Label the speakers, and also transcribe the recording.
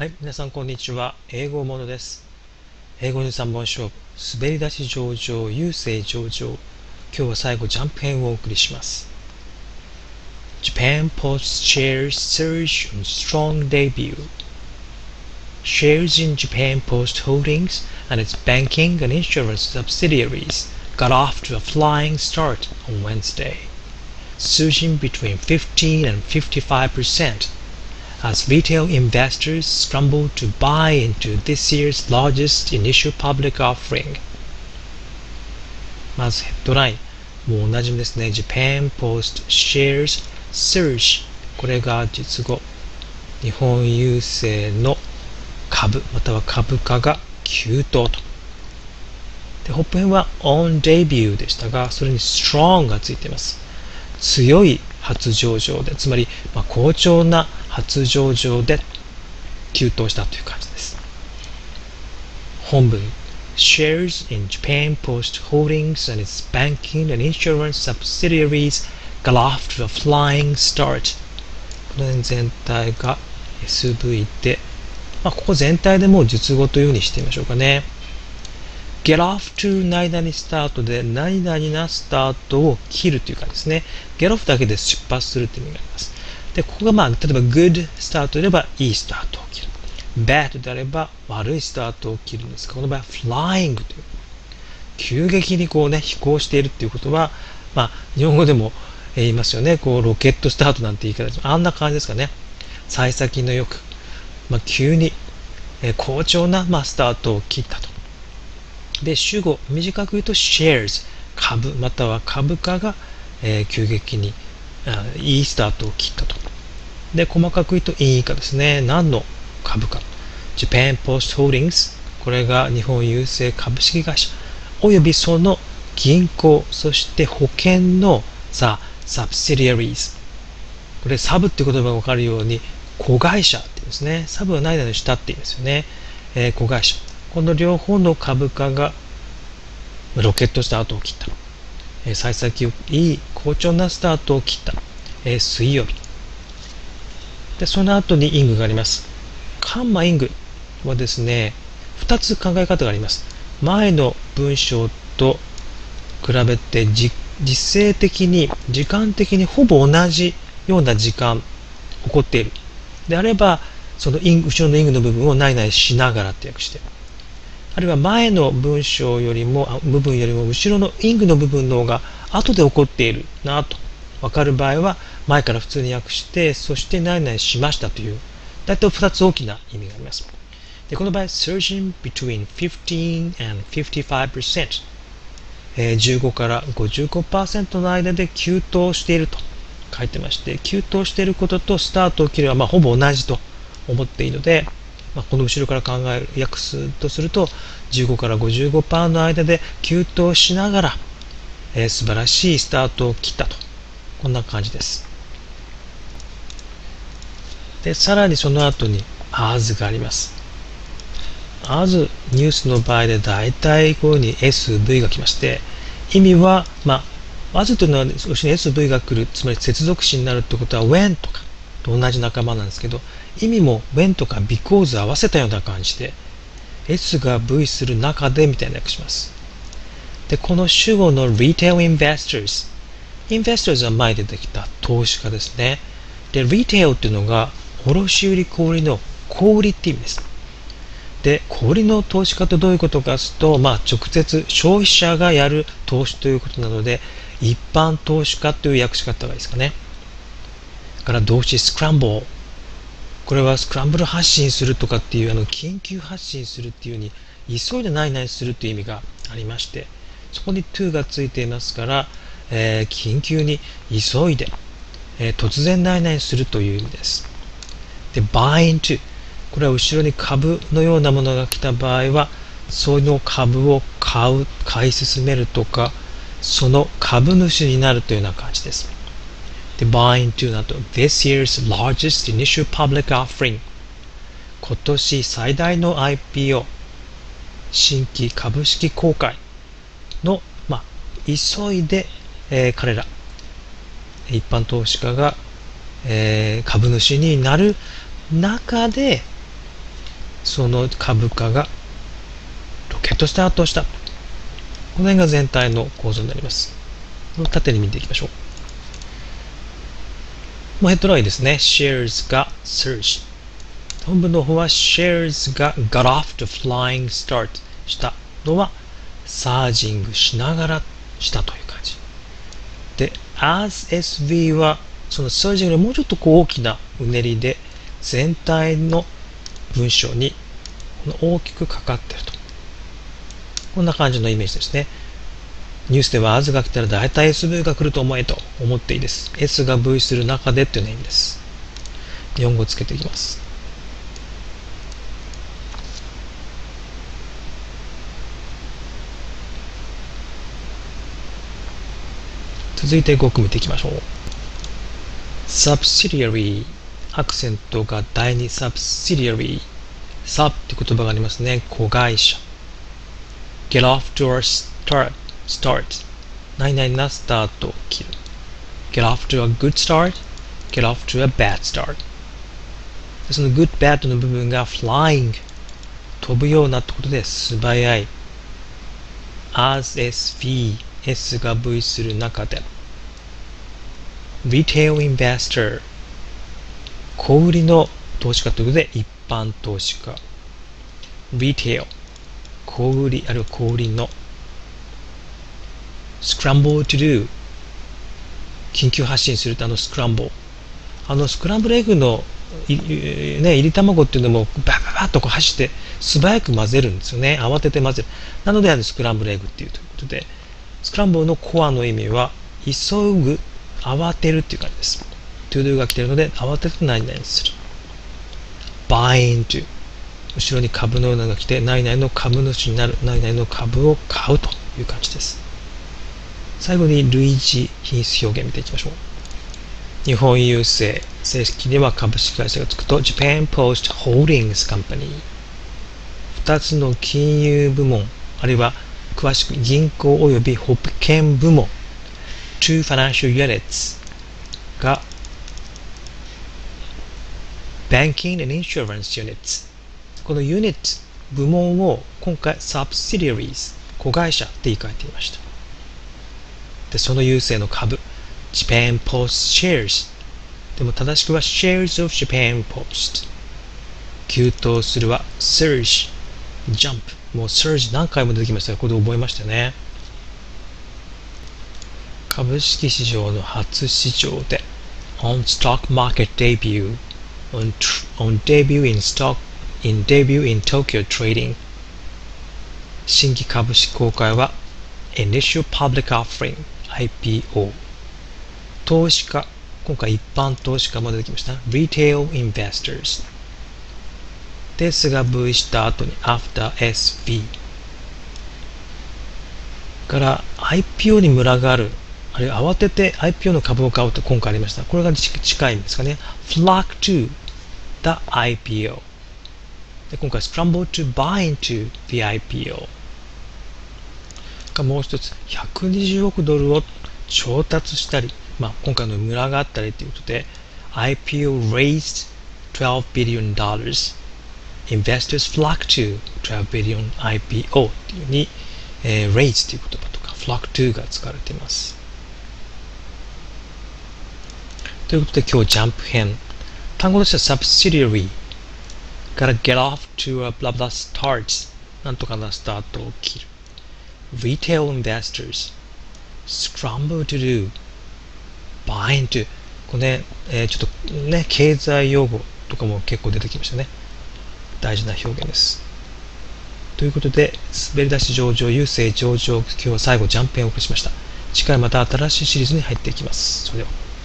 Speaker 1: はい、皆さんこんにちは。英語ものです。英語に3本勝負、滑り出し上々、優勢上々。今日は最後ジャンプ編をお送りします。Japan Post shares surge on strong debut. Shares in Japan Post Holdings and its banking and insurance subsidiaries got off to a flying start on Wednesday, surging between 15 and 55 percent as retail investors scramble to buy into this year's largest initial public offering. まずヘッドライン。もうおなじみですね。Japan Post Shares Surge。これが実語。日本郵政の株または株価が急騰と。で、ホップ編は on debut でしたが、それに strong がついています。強い初上場で、つまり、まあ、好調な初上場で急騰したという感じです。本文 Shares in Japan Post Holdings and its banking and insurance subsidiaries got off to a flying start. この辺全体が SV で、まあ、ここ全体でもう述語というふうにしてみましょうかね。get off to 何々スタートで何々なスタートを切るという感じですね。get off だけで出発するという意味があります。で、ここがまあ、例えば good スタートであればいいスタートを切る。bad であれば悪いスタートを切るんですが、この場合は flying という。急激にこうね、飛行しているっていうことは、まあ、日本語でも言いますよね。こう、ロケットスタートなんて言い方。あんな感じですかね。幸先のよく、まあ、急に、えー好調な、まあ、スタートを切ったと。で、主語、短く言うと shares、株、または株価が、えー急激にいいスタートを切ったと。で、細かく言うといいかですね。何の株価 ?Japan Post Holdings。これが日本郵政株式会社。およびその銀行、そして保険のさ、subsidiaries。これサブって言葉がわかるように、子会社って言うんですね。サブは何々の下って言うんですよね。えー子会社。この両方の株価がロケットスタートを切った。え幸先いい好調なスタートを切った、えー水曜日。で、その後にイングがあります。カンマイングはですね、2つ考え方があります。前の文章と比べて実勢的に、時間的にほぼ同じような時間起こっている。であれば、そのイン後ろのイングの部分をないないしながらって訳して。あるいは前の文章よりも、部分よりも後ろのイングの部分の方が後で起こっているなと分かる場合は前から普通に訳して、そして何々しましたという、大体2つ大きな意味があります。でこの場合、surging between 15 and 55%、えー15から55%の間で急騰していると書いてまして、急騰していることとスタートを切るはまあほぼ同じと思っていいので、まあ、この後ろから考える、訳すとすると、15から55%の間で急騰しながら、えー素晴らしいスタートを切ったと。こんな感じです。で、さらにその後に as があります。as ニュースの場合で大体こういうふうに SV が来まして、意味は、まあ、as というのは後ろに SV が来る、つまり接続詞になるってことは when とかと同じ仲間なんですけど、意味も when とか because 合わせたような感じで、S が V する中でみたいな訳します。で、この主語の retail investors。investors は前に出てきた投資家ですね。で、retail っていうのが卸売小売の小売って意味です。で、小売の投資家ってどういうことかというと、まあ、直接消費者がやる投資ということなので、一般投資家という訳し方がいいですかね。だから動詞 scramble。これはスクランブル発信するとかっていう、あの、緊急発信するっていうふうに、急いでないないするという意味がありまして、そこに to がついていますから、えー緊急に急いで、えー突然ないないするという意味です。で、buy into。これは後ろに株のようなものが来た場合は、その株を買う、買い進めるとか、その株主になるというような感じです。で、buy into など、this year's largest initial public offering。今年最大の IPO、新規株式公開の、まあ、急いで、えー彼ら、一般投資家が、えー株主になる中で、その株価がロケットスタートした。この辺が全体の構造になります。縦に見ていきましょう。もうヘッドラインですね。shares が surge。本文の方は shares が got off to flying start したのはサージングしながらしたという感じ。で、as SV はそのサージングのもうちょっとこう大きなうねりで全体の文章に大きくかかっていると。こんな感じのイメージですね。ニュースでは as が来たら大体 SV が来ると思えと思っていいです。S が V する中でっていうの意味です。日本語つけていきます。続いて語句見ていきましょう。subsidiary アクセントが第2 subsidiary sub って言葉がありますね。子会社。get off to a start start 何々なスタートを切る get off to a good start get off to a bad start その good bad の部分が flying 飛ぶようなってことで素早い as SV S が V する中で retail investor 小売りの投資家ということで一般投資家 retail 小売りあるいは小売りの scramble to do 緊急発進するとあのスクランブルあのスクランブルエッグのね、入り卵っていうのもバババッとこう走って素早く混ぜるんですよね。慌てて混ぜる。なのであのスクランブルエッグっていうということでスクランブルのコアの意味は急ぐ慌てるっていう感じです。to do が来てるので慌てて何々する。Buy into 後ろに株のようなのが来て何々の株主になる。何々の株を買うという感じです。最後に類似品質表現見ていきましょう。日本郵政、正式には株式会社がつくと Japan Post Holdings Company。2つの金融部門、あるいは詳しく銀行及び保険部門、Two Financial Units が Banking and Insurance Units このユニット部門を今回 Subsidiaries 子会社って言い換えていました。で、その優勢の株、Japan Post Shares。でも正しくは Shares of Japan Post。急騰するは Surge、Jump。もう Surge 何回も出てきましたが、これで覚えましたね。株式市場の初市場で On Stock Market Debut on, on debut in stock in debut in Tokyo Trading 新規株式公開は Initial Public Offering IPO 投資家今回一般投資家も出てきました Retail Investors ですが V した後に After SV から IPO に群がるあるいは慌てて IPO の株を買うと今回ありましたこれが近いんですかね Flock to the IPO で今回 Scramble to buy into the IPO がもう一つ120億ドルを調達したり、まあ、今回の村があったりということで IPO raised 12 billion dollars investors flock to 12 billion IPO っていうに、えー、raise という言葉とか flock to が使われていますということで今日ジャンプ編単語としては subsidiary から get off to a blah blah starts なんとかなスタートを切る retail investors scramble to do buy into これね、えー、ちょっとね、経済用語とかも結構出てきましたね。大事な表現です。ということで、滑り出し上場、優勢上場、今日は最後ジャンペンをお送りしました。次回また新しいシリーズに入っていきます。それでは。